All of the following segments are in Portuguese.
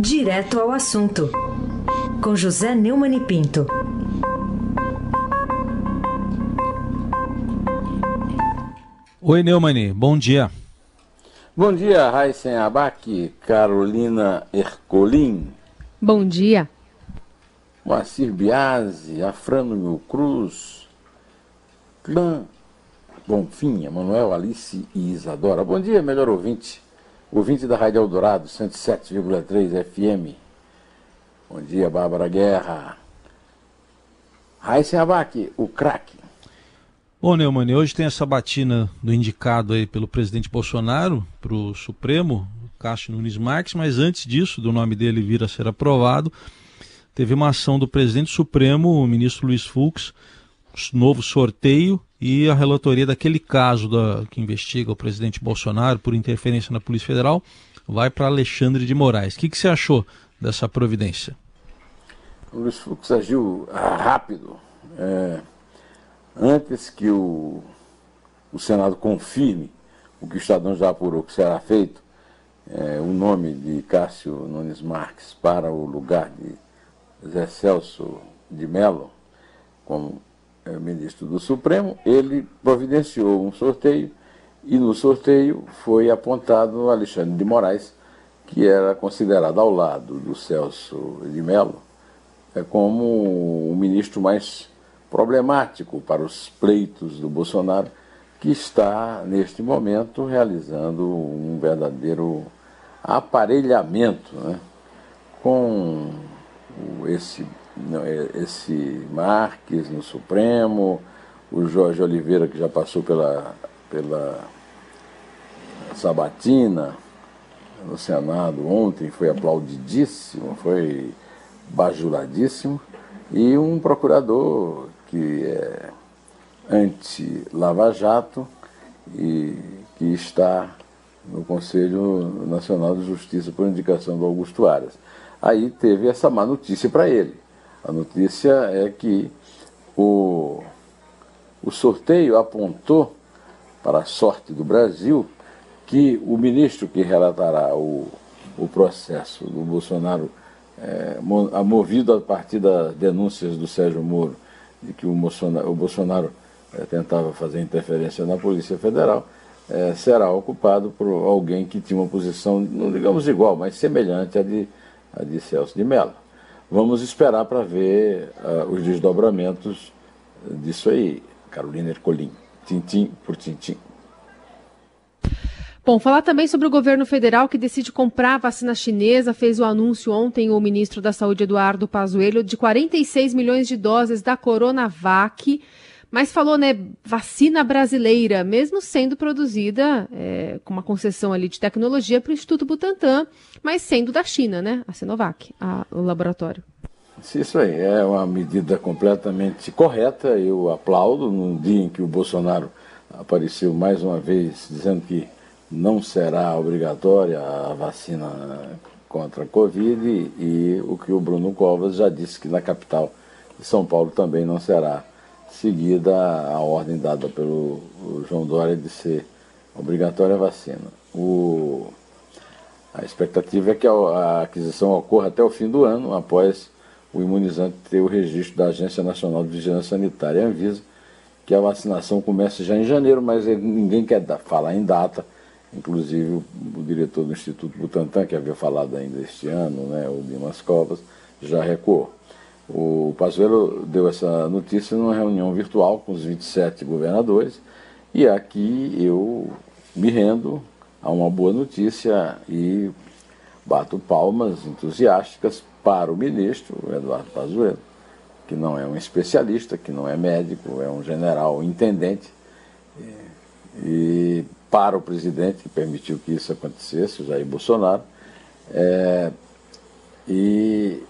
Direto ao assunto, com José Neumann e Pinto. Oi, Neumani, bom dia. Bom dia, Raíssen Abac, Carolina Ercolim. Bom dia. Moacir Biasi, Afrano Mil Cruz, Clã Bonfim, Emanuel, Alice e Isadora. Bom dia, melhor ouvinte. Ouvinte da Rádio Eldorado, 107,3 FM. Bom dia, Bárbara Guerra. Raíssen Abac, o craque. Bom, Neumani, hoje tem essa batina do indicado aí pelo presidente Bolsonaro para o Supremo, Cássio Nunes Marques, mas antes disso, do nome dele vir a ser aprovado, teve uma ação do presidente Supremo, o ministro Luiz Fux, novo sorteio e a relatoria daquele caso da, que investiga o presidente Bolsonaro por interferência na Polícia Federal vai para Alexandre de Moraes. O que, que você achou dessa providência? O Luiz Fux agiu rápido. É antes que o, o Senado confirme o que o Estadão já apurou que será feito, é, o nome de Cássio Nunes Marques para o lugar de Zé Celso de Mello como ministro do Supremo, ele providenciou um sorteio e no sorteio foi apontado Alexandre de Moraes, que era considerado ao lado do Celso de Mello é, como o ministro mais problemático para os pleitos do Bolsonaro, que está, neste momento, realizando um verdadeiro aparelhamento né, com esse, esse Marques no Supremo, o Jorge Oliveira, que já passou pela, pela Sabatina no Senado ontem, foi aplaudidíssimo, foi bajuladíssimo, e um procurador que é anti-Lava Jato e que está no Conselho Nacional de Justiça por indicação do Augusto Aras. Aí teve essa má notícia para ele. A notícia é que o, o sorteio apontou para a sorte do Brasil que o ministro que relatará o, o processo do Bolsonaro, é, movido a partir das denúncias do Sérgio Moro de que o Bolsonaro, o Bolsonaro é, tentava fazer interferência na Polícia Federal, é, será ocupado por alguém que tinha uma posição, não digamos igual, mas semelhante à de, à de Celso de Mello. Vamos esperar para ver uh, os desdobramentos disso aí, Carolina Ercolim, tintim por tintim. Bom, falar também sobre o governo federal que decide comprar vacina chinesa. Fez o anúncio ontem o ministro da Saúde, Eduardo Pazuello, de 46 milhões de doses da Coronavac. Mas falou, né, vacina brasileira, mesmo sendo produzida é, com uma concessão ali de tecnologia para o Instituto Butantan, mas sendo da China, né, a Sinovac, a, o laboratório. Isso aí, é uma medida completamente correta, eu aplaudo, num dia em que o Bolsonaro apareceu mais uma vez dizendo que não será obrigatória a vacina contra a Covid e, e o que o Bruno Covas já disse que na capital de São Paulo também não será seguida a ordem dada pelo João Dória de ser obrigatória a vacina. O, a expectativa é que a, a aquisição ocorra até o fim do ano, após o imunizante ter o registro da Agência Nacional de Vigilância Sanitária, Anvisa, que a vacinação comece já em janeiro, mas ninguém quer falar em data Inclusive o, o, diretor do Instituto Butantan, que havia falado ainda este ano, né, o Dimas Covas, já recuou. O Pazuello deu essa notícia numa reunião virtual com os 27 governadores e aqui eu me rendo a uma boa notícia e bato palmas entusiásticas para o ministro Eduardo Pazuello, que não é um especialista, que não é médico, é um general intendente e para o presidente, que permitiu que isso acontecesse, o Jair Bolsonaro, é, e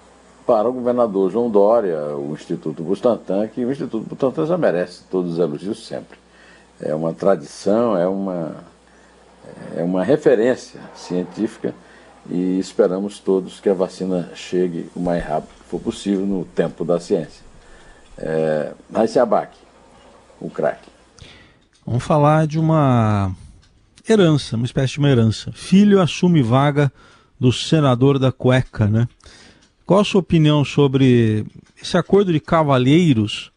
para o governador João Dória, o Instituto Bustantan, que o Instituto Bustantan já merece todos os elogios sempre. É uma tradição, é uma, é uma referência científica e esperamos todos que a vacina chegue o mais rápido que for possível no tempo da ciência. É, Abac, o craque. Vamos falar de uma herança, uma espécie de uma herança. Filho assume vaga do senador da cueca, né? Qual a sua opinião sobre esse acordo de cavalheiros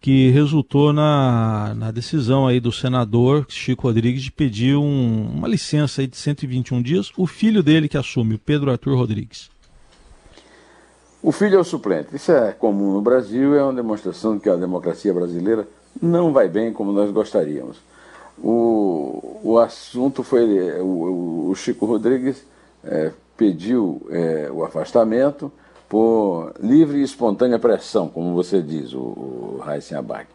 que resultou na, na decisão aí do senador Chico Rodrigues de pedir um, uma licença aí de 121 dias, o filho dele que assume, o Pedro Arthur Rodrigues? O filho é o suplente. Isso é comum no Brasil, é uma demonstração de que a democracia brasileira não vai bem como nós gostaríamos. O, o assunto foi. O, o Chico Rodrigues é, pediu é, o afastamento por livre e espontânea pressão, como você diz, o, o Abac.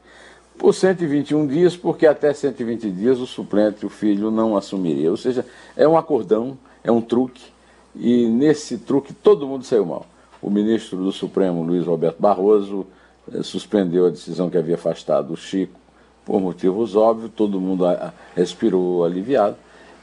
Por 121 dias, porque até 120 dias o suplente, o filho, não assumiria. Ou seja, é um acordão, é um truque, e nesse truque todo mundo saiu mal o ministro do Supremo, Luiz Roberto Barroso, eh, suspendeu a decisão que havia afastado o Chico por motivos óbvios, todo mundo respirou aliviado.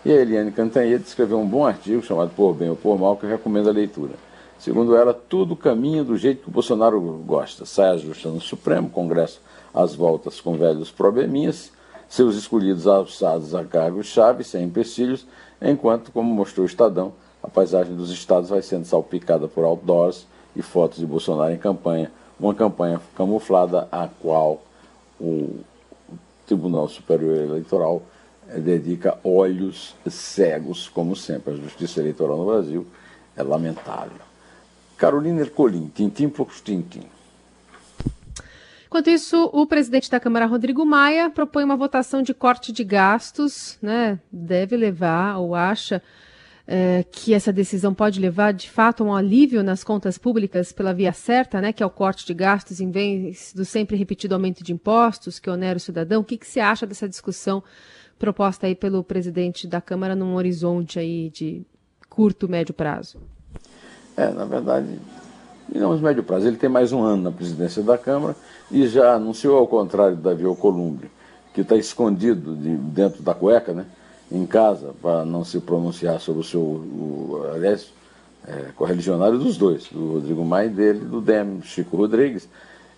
E a Eliane Cantanhede escreveu um bom artigo chamado Por Bem ou Por Mal, que eu recomendo a leitura. Segundo ela, tudo caminha do jeito que o Bolsonaro gosta. Sai ajustando o Supremo, Congresso às voltas com velhos probleminhas, seus escolhidos alçados a cargos-chave, sem empecilhos, enquanto, como mostrou o Estadão, a paisagem dos estados vai sendo salpicada por outdoors e fotos de Bolsonaro em campanha, uma campanha camuflada a qual o Tribunal Superior Eleitoral eh, dedica olhos cegos, como sempre. A justiça eleitoral no Brasil é lamentável. Carolina Ercolim, tintim por tintim. Enquanto isso, o presidente da Câmara, Rodrigo Maia, propõe uma votação de corte de gastos, né? Deve levar, ou acha, é, que essa decisão pode levar, de fato, a um alívio nas contas públicas pela via certa, né, que é o corte de gastos em vez do sempre repetido aumento de impostos que onera o cidadão. O que, que você acha dessa discussão proposta aí pelo presidente da Câmara num horizonte aí de curto, médio prazo? É, na verdade, digamos médio prazo. Ele tem mais um ano na presidência da Câmara e já anunciou, ao contrário do Davi Alcolumbre, que está escondido de, dentro da cueca, né? em casa para não se pronunciar sobre o seu, o, aliás, é, correligionário dos dois, do Rodrigo Maia e dele, do DEM, Chico Rodrigues,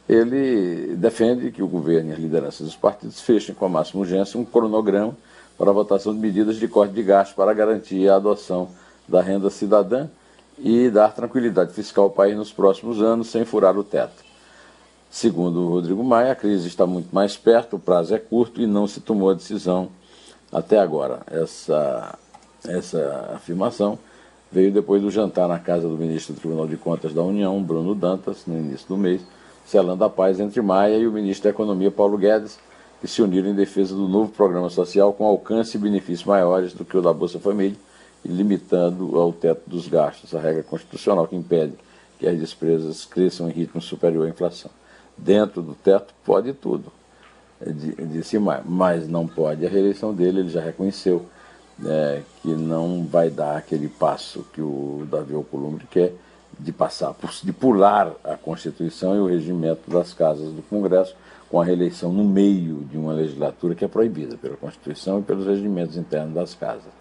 ele defende que o governo e as lideranças dos partidos fechem com a máxima urgência um cronograma para a votação de medidas de corte de gastos para garantir a adoção da renda cidadã e dar tranquilidade fiscal ao país nos próximos anos sem furar o teto. Segundo o Rodrigo Maia, a crise está muito mais perto, o prazo é curto e não se tomou a decisão até agora. Essa, essa afirmação veio depois do jantar na casa do ministro do Tribunal de Contas da União, Bruno Dantas, no início do mês, selando a paz entre Maia e o ministro da Economia, Paulo Guedes, que se uniram em defesa do novo programa social com alcance e benefícios maiores do que o da Bolsa Família limitando ao teto dos gastos, a regra constitucional que impede que as despesas cresçam em ritmo superior à inflação. Dentro do teto pode tudo, disse mais, mas não pode a reeleição dele, ele já reconheceu né, que não vai dar aquele passo que o Davi Alcolumbre quer de passar, de pular a Constituição e o regimento das casas do Congresso com a reeleição no meio de uma legislatura que é proibida pela Constituição e pelos regimentos internos das casas.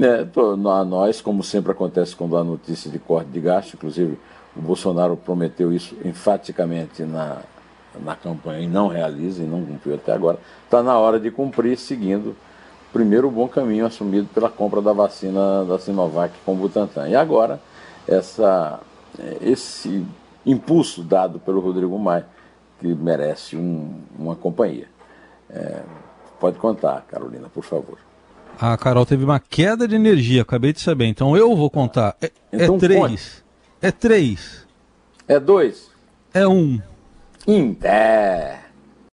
É, nós, como sempre acontece quando há notícia de corte de gasto, inclusive o Bolsonaro prometeu isso enfaticamente na, na campanha e não realiza e não cumpriu até agora, está na hora de cumprir, seguindo primeiro o bom caminho assumido pela compra da vacina da Sinovac com Butantan. E agora, essa, esse impulso dado pelo Rodrigo Maia, que merece um, uma companhia. É, pode contar, Carolina, por favor. A Carol teve uma queda de energia, acabei de saber. Então eu vou contar. É, é então, é três. Conte. É três. É dois. É um. Pé.